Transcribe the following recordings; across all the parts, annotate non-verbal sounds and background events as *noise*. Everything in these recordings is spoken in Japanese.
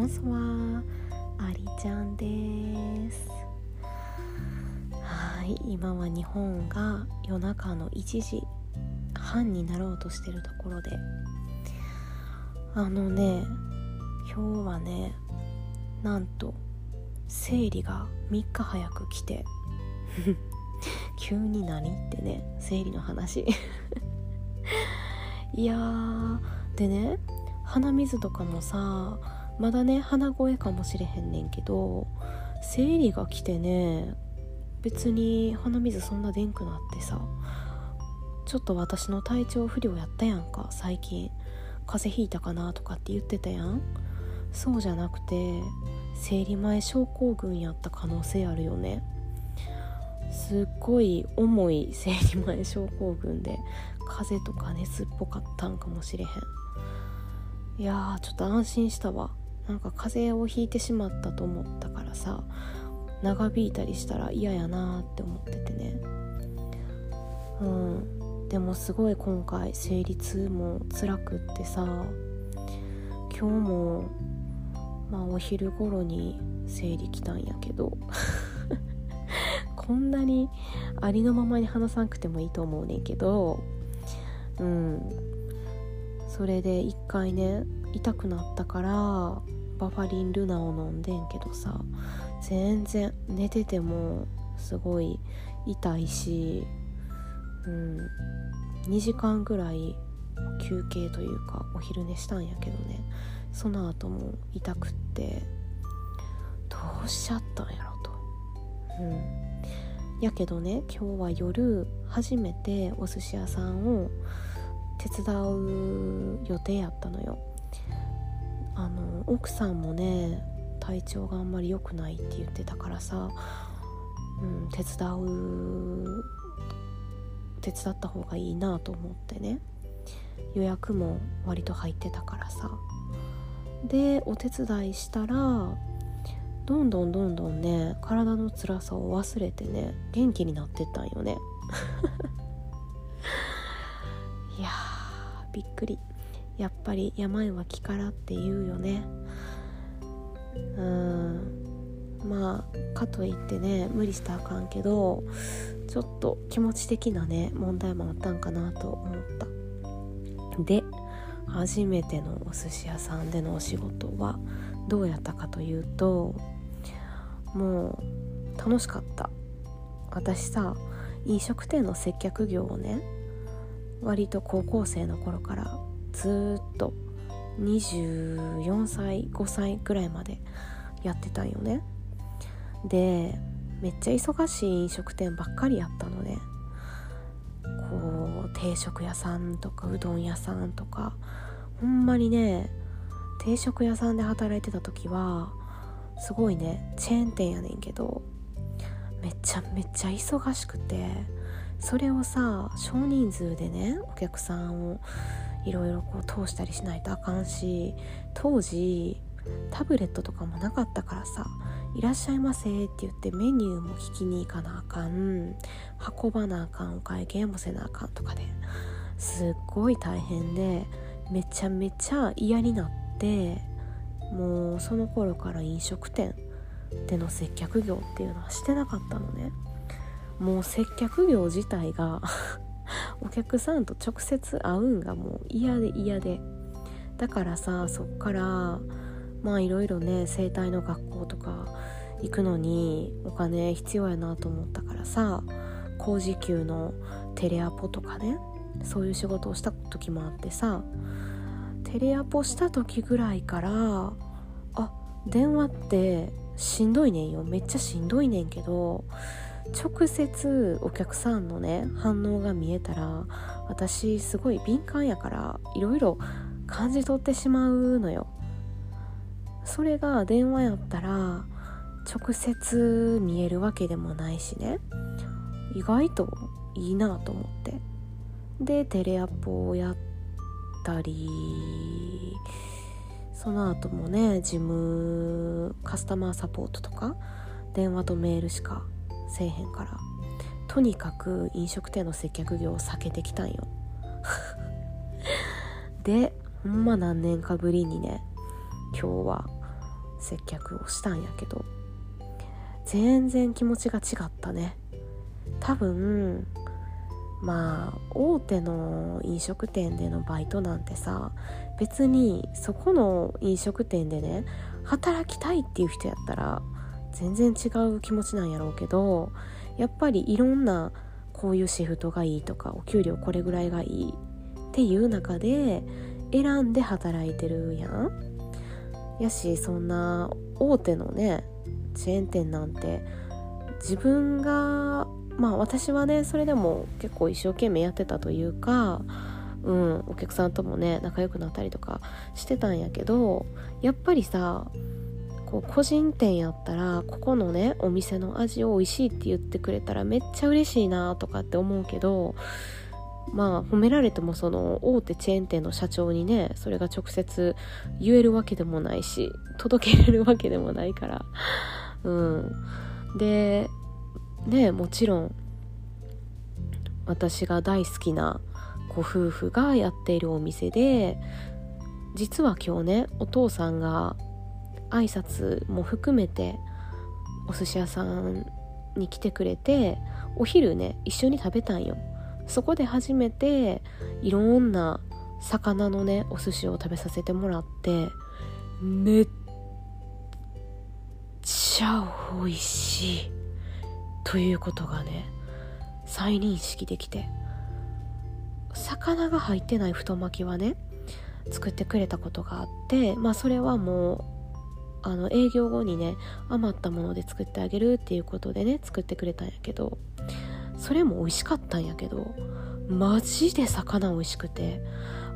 ボンソワありちゃんです。はい今は日本が夜中の1時半になろうとしてるところで。あのね今日はねなんと生理が3日早く来て。*laughs* 急に何ってね生理の話。*laughs* いやーでね鼻水とかもさまだね鼻声かもしれへんねんけど生理が来てね別に鼻水そんなでんくなってさちょっと私の体調不良やったやんか最近。風邪ひいたかなとかって言ってたやん。そうじゃなくて生理前症候群やった可能性あるよね。すっごい重い生理前症候群で風邪とか熱っぽかったんかもしれへん。いやーちょっと安心したわ。なんか風邪をひいてしまったと思ったからさ長引いたりしたら嫌やなって思っててね。うん。でもすごい今回生理痛も辛くってさ今日もまあお昼頃に生理来たんやけど *laughs* こんなにありのままに話さなくてもいいと思うねんけどうん。それで一回ね痛くなったからバファリンルナを飲んでんけどさ全然寝ててもすごい痛いし、うん、2時間ぐらい休憩というかお昼寝したんやけどね。その後も痛くってどうしちゃったんやろと。うん。やけどね今日は夜初めてお寿司屋さんを手伝う予定やったのよ。あの奥さんもね体調があんまり良くないって言ってたからさ、うん、手伝う手伝った方がいいなと思ってね。予約も割と入ってたからさ。でお手伝いしたらどんどんどんどんね体の辛さを忘れてね元気になってったんよね。*laughs* いやびっくり。やっぱり病は気からって言うよね。うん。まあかといってね無理したらあかんけどちょっと気持ち的なね問題もあったんかなと思った。で初めてのお寿司屋さんでのお仕事はどうやったかというともう楽しかった。私さ飲食店の接客業をね割と高校生の頃からずっと24歳5歳ぐらいまでやってたんよね。でめっちゃ忙しい飲食店ばっかりやったのね。こう定食屋さんとかうどん屋さんとか。ほんまにね定食屋さんで働いてた時はすごいねチェーン店やねんけどめちゃめちゃ忙しくてそれをさ少人数でねお客さんをいろいろ通したりしないとあかんし当時タブレットとかもなかったからさ「いらっしゃいませ」って言ってメニューも聞きに行かなあかん。運ばなあかんお会計もせなあかんとかですっごい大変でめちゃめちゃ嫌になってもうその頃から飲食店での接客業っていうのはしてなかったのね。もう接客業自体が *laughs* 客さんと直接会うんがもう嫌で嫌で。だからさそっからまあいろいろね整体の学校とか行くのにお金必要やなと思ったからさ高時給のテレアポとかねそういう仕事をした時もあってさテレアポした時ぐらいからあ電話ってしんどいねんよ。めっちゃしんどいねんけど直接お客さんのね反応が見えたら私すごい敏感やからいろいろ感じ取ってしまうのよ。それが電話やったら直接見えるわけでもないしね。意外といいなと思って。でテレアポをやったりその後もね事務カスタマーサポートとか電話とメールしかせえへんから。とにかく飲食店の接客業を避けてきたんよ。*laughs* でほんま何年かぶりにね今日は接客をしたんやけど全然気持ちが違ったね。多分まあ大手の飲食店でのバイトなんてさ別にそこの飲食店でね働きたいっていう人やったら全然違う気持ちなんやろうけどやっぱりいろんなこういうシフトがいいとかお給料これぐらいがいいっていう中で選んで働いてるやん。やしそんな大手のねチェーン店なんて自分がまあ私はねそれでも結構一生懸命やってたというかうん、お客さんともね仲良くなったりとかしてたんやけどやっぱりさこう個人店やったらここのねお店の味を美味しいって言ってくれたらめっちゃ嬉しいなとかって思うけどまあ褒められてもその大手チェーン店の社長にねそれが直接言えるわけでもないし届けれるわけでもないから。うん。でねもちろん私が大好きなご夫婦がやっているお店で実は今日ねお父さんが挨拶も含めてお寿司屋さんに来てくれてお昼ね一緒に食べたんよ。そこで初めていろんな魚のねお寿司を食べさせてもらってめっちゃ美味しい。ということがね再認識できて。魚が入ってない太巻きはね作ってくれたことがあってまあそれはもうあの営業後にね余ったもので作ってあげるっていうことでね作ってくれたんやけどそれも美味しかったんやけどマジで魚美味しくて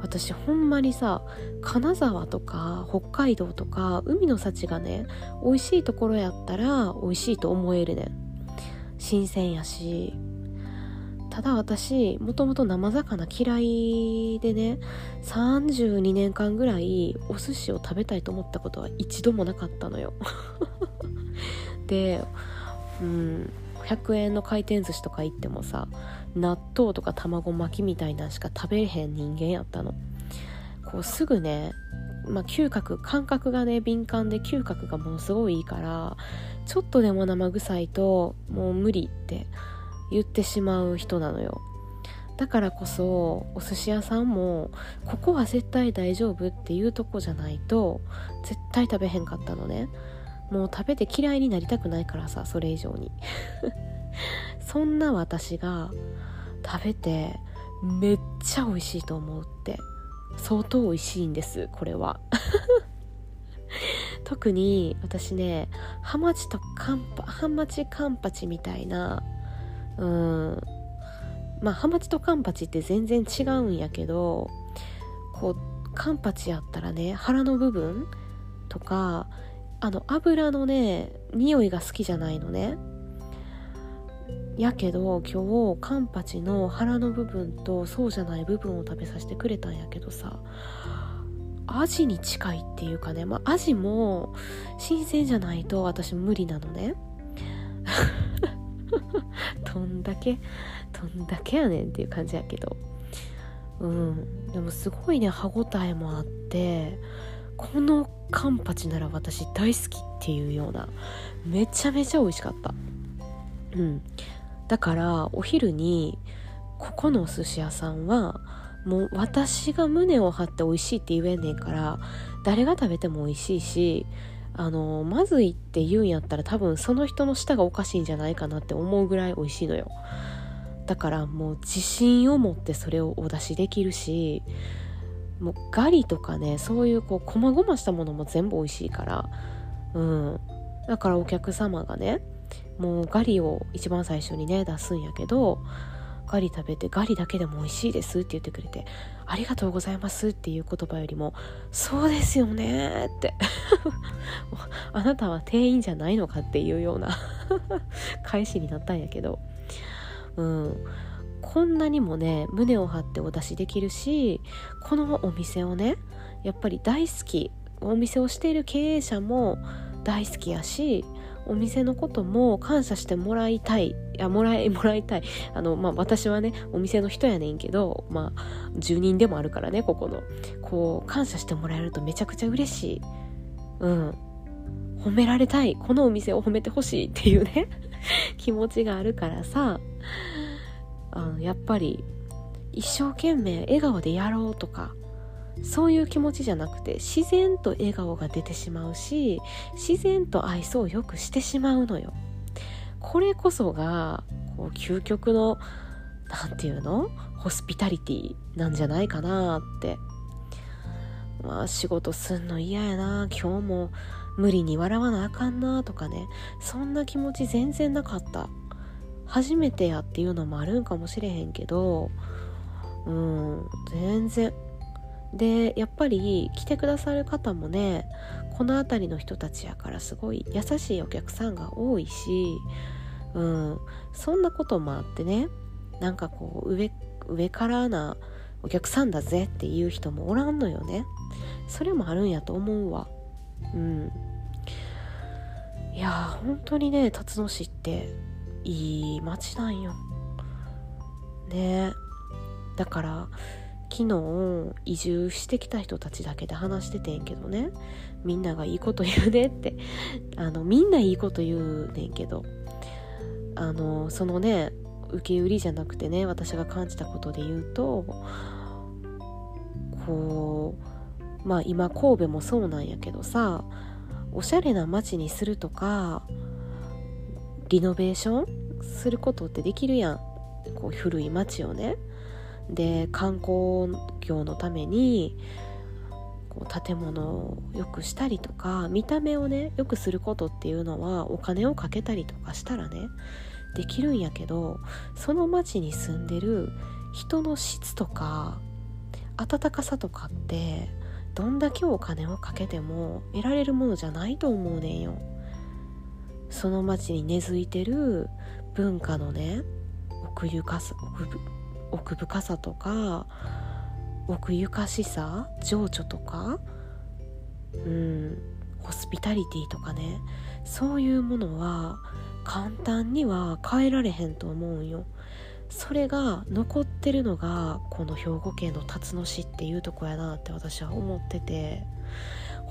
私ほんまにさ金沢とか北海道とか海の幸がね美味しいところやったら美味しいと思えるねん。新鮮やしただ私もともと生魚嫌いでね32年間ぐらいお寿司を食べたいと思ったことは一度もなかったのよ。*laughs* でうん100円の回転寿司とか行ってもさ納豆とか卵巻きみたいなんしか食べれへん人間やったの。こうすぐねまあ、嗅覚感覚がね敏感で嗅覚がものすごいいいからちょっとでも生臭いともう無理って。言ってしまう人なのよ。だからこそお寿司屋さんもここは絶対大丈夫っていうとこじゃないと絶対食べへんかったのね。もう食べて嫌いになりたくないからさそれ以上に。*laughs* そんな私が食べてめっちゃ美味しいと思うって。相当美味しいんですこれは。*laughs* 特に私ねハマチとカンパハマチカンパチみたいなうん。まあハマチとカンパチって全然違うんやけどこうカンパチやったらね腹の部分とかあの油のね匂いが好きじゃないのね。やけど今日カンパチの腹の部分とそうじゃない部分を食べさせてくれたんやけどさアジに近いっていうかねまあアジも新鮮じゃないと私無理なのね。*laughs* どんだけどんだけやねんっていう感じやけど。うん。でもすごいね歯ごたえもあってこのカンパチなら私大好きっていうようなめちゃめちゃ美味しかった。うん。だからお昼にここのお寿司屋さんはもう私が胸を張って美味しいって言えねんから誰が食べても美味しいしあのまずいって言うんやったら多分その人の舌がおかしいんじゃないかなって思うぐらい美味しいのよ。だからもう自信を持ってそれをお出しできるしもうガリとかねそういうこう細々したものも全部美味しいから。うん。だからお客様がねもうガリを一番最初にね出すんやけどガリ食べてガリだけでも美味しいですって言ってくれてありがとうございますっていう言葉よりもそうですよねって。*laughs* あなたは店員じゃないのかっていうような *laughs* 返しになったんやけど。うん。こんなにもね胸を張ってお出しできるしこのお店をねやっぱり大好きお店をしている経営者も大好きやしお店のことも感謝してもらいたい。いやもらい *laughs* もらいたい。あのまあ私はねお店の人やねんけどまあ住人でもあるからねここの。こう感謝してもらえるとめちゃくちゃ嬉しい。うん。褒められたい。このお店を褒めてほしいっていうね *laughs* 気持ちがあるからさ。あのやっぱり一生懸命笑顔でやろうとかそういう気持ちじゃなくて自然と笑顔が出てしまうし自然と愛想をよくしてしまうのよ。これこそがこう究極の何て言うの？ホスピタリティなんじゃないかなって。まあ仕事すんの嫌やな。今日も無理に笑わなあかんなとかね。そんな気持ち全然なかった。初めてやっていうのもあるんかもしれへんけどうん全然でやっぱり来てくださる方もねこの辺りの人たちやからすごい優しいお客さんが多いし、うん、そんなこともあってねなんかこう上上からなお客さんだぜっていう人もおらんのよね。それもあるんやと思うわ。うん。いや本当にね辰野市っていい街なんよ。ね。だから昨日移住してきた人たちだけで話しててんけどね。みんながいいこと言うねって。あのみんないいこと言うねんけど。あのそのね受け売りじゃなくてね私が感じたことで言うとこうまあ今神戸もそうなんやけどさおしゃれな街にするとかリノベーションすることってできるやん。こう古い街をね。で観光業のためにこう建物を良くしたりとか見た目をね良くすることっていうのはお金をかけたりとかしたらねできるんやけどその町に住んでる人の質とか温かさとかってどんだけお金をかけても得られるものじゃないと思うねんよ。その町に根付いてる文化のね奥ゆかさ奥奥深さとか奥ゆかしさ情緒とかうんホスピタリティとかねそういうものは簡単には変えられへんと思うんよ。それが残ってるのがこの兵庫県の辰野市っていうとこやなって私は思ってて。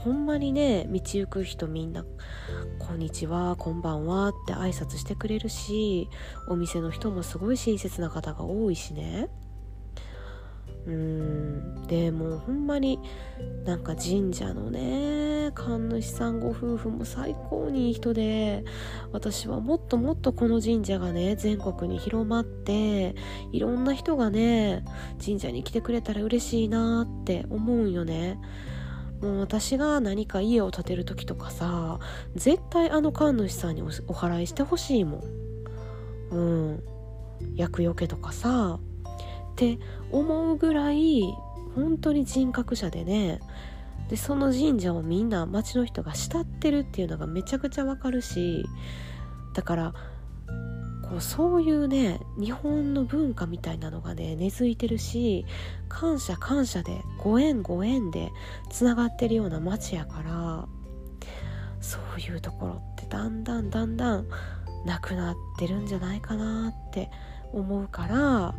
ほんまにね道行く人みんな「こんにちはこんばんは」って挨拶してくれるしお店の人もすごい親切な方が多いしね。うんでもほんまになんか神社のね神主さんご夫婦も最高にいい人で私はもっともっとこの神社がね全国に広まっていろんな人がね神社に来てくれたら嬉しいなって思うんよね。もう私が何か家を建てる時とかさ絶対あの神主さんにお払いしてほしいもん。うん。厄除けとかさ。って思うぐらい本当に人格者でね。でその神社をみんな町の人が慕ってるっていうのがめちゃくちゃわかるしだからそういうね日本の文化みたいなのがね根付いてるし感謝感謝でご縁ご縁でつながってるような街やからそういうところってだんだんだんだんなくなってるんじゃないかなって思うから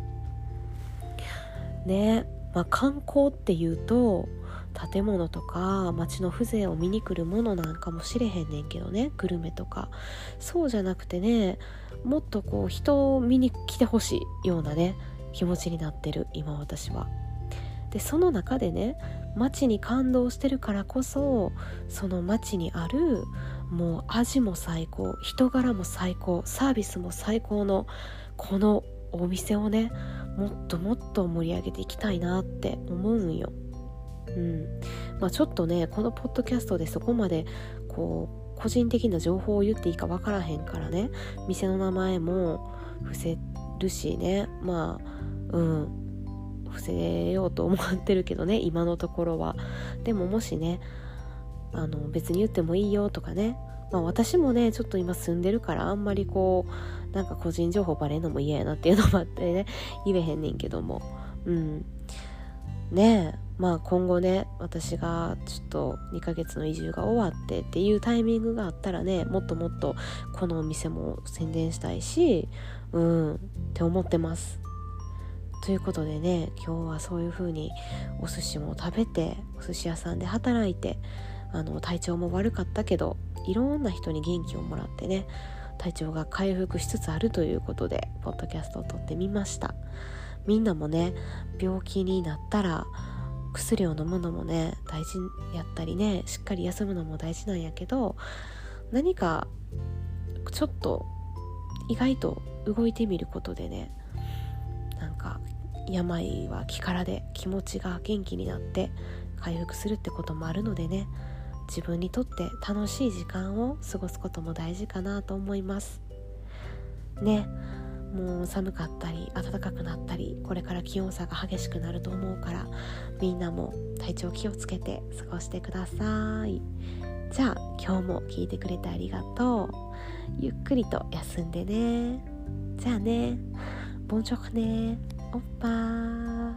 ねまあ観光っていうと建物とか街の風情を見に来るものなんかもしれへんねんけどねグルメとかそうじゃなくてねもっとこう人を見に来てほしいようなね気持ちになってる今私は。でその中でね街に感動してるからこそその街にあるもう味も最高人柄も最高サービスも最高のこのお店をねもっともっと盛り上げていきたいなって思うんよ。うん。まあ、ちょっとねこのポッドキャストでそこまでこう個人的な情報を言っていいか分からへんからね。店の名前も伏せるしね。まあうん。伏せようと思ってるけどね。今のところは。でももしねあの別に言ってもいいよとかね。まあ私もねちょっと今住んでるからあんまりこうなんか個人情報バレんのも嫌やなっていうのもあってね。言えへんねんけども。うん。ねえ。まあ今後ね私がちょっと2ヶ月の移住が終わってっていうタイミングがあったらねもっともっとこのお店も宣伝したいしうんって思ってます。ということでね今日はそういう風にお寿司も食べてお寿司屋さんで働いてあの体調も悪かったけどいろんな人に元気をもらってね体調が回復しつつあるということでポッドキャストを撮ってみました。みんなもね病気になったら薬を飲むのもね大事やったりねしっかり休むのも大事なんやけど何かちょっと意外と動いてみることでねなんか病は気からで気持ちが元気になって回復するってこともあるのでね自分にとって楽しい時間を過ごすことも大事かなと思います。ね。もう寒かったり暖かくなったりこれから気温差が激しくなると思うからみんなも体調気をつけて過ごしてください。じゃあ今日も聞いてくれてありがとう。ゆっくりと休んでね。じゃあね。ボンチョクね。おっぱー。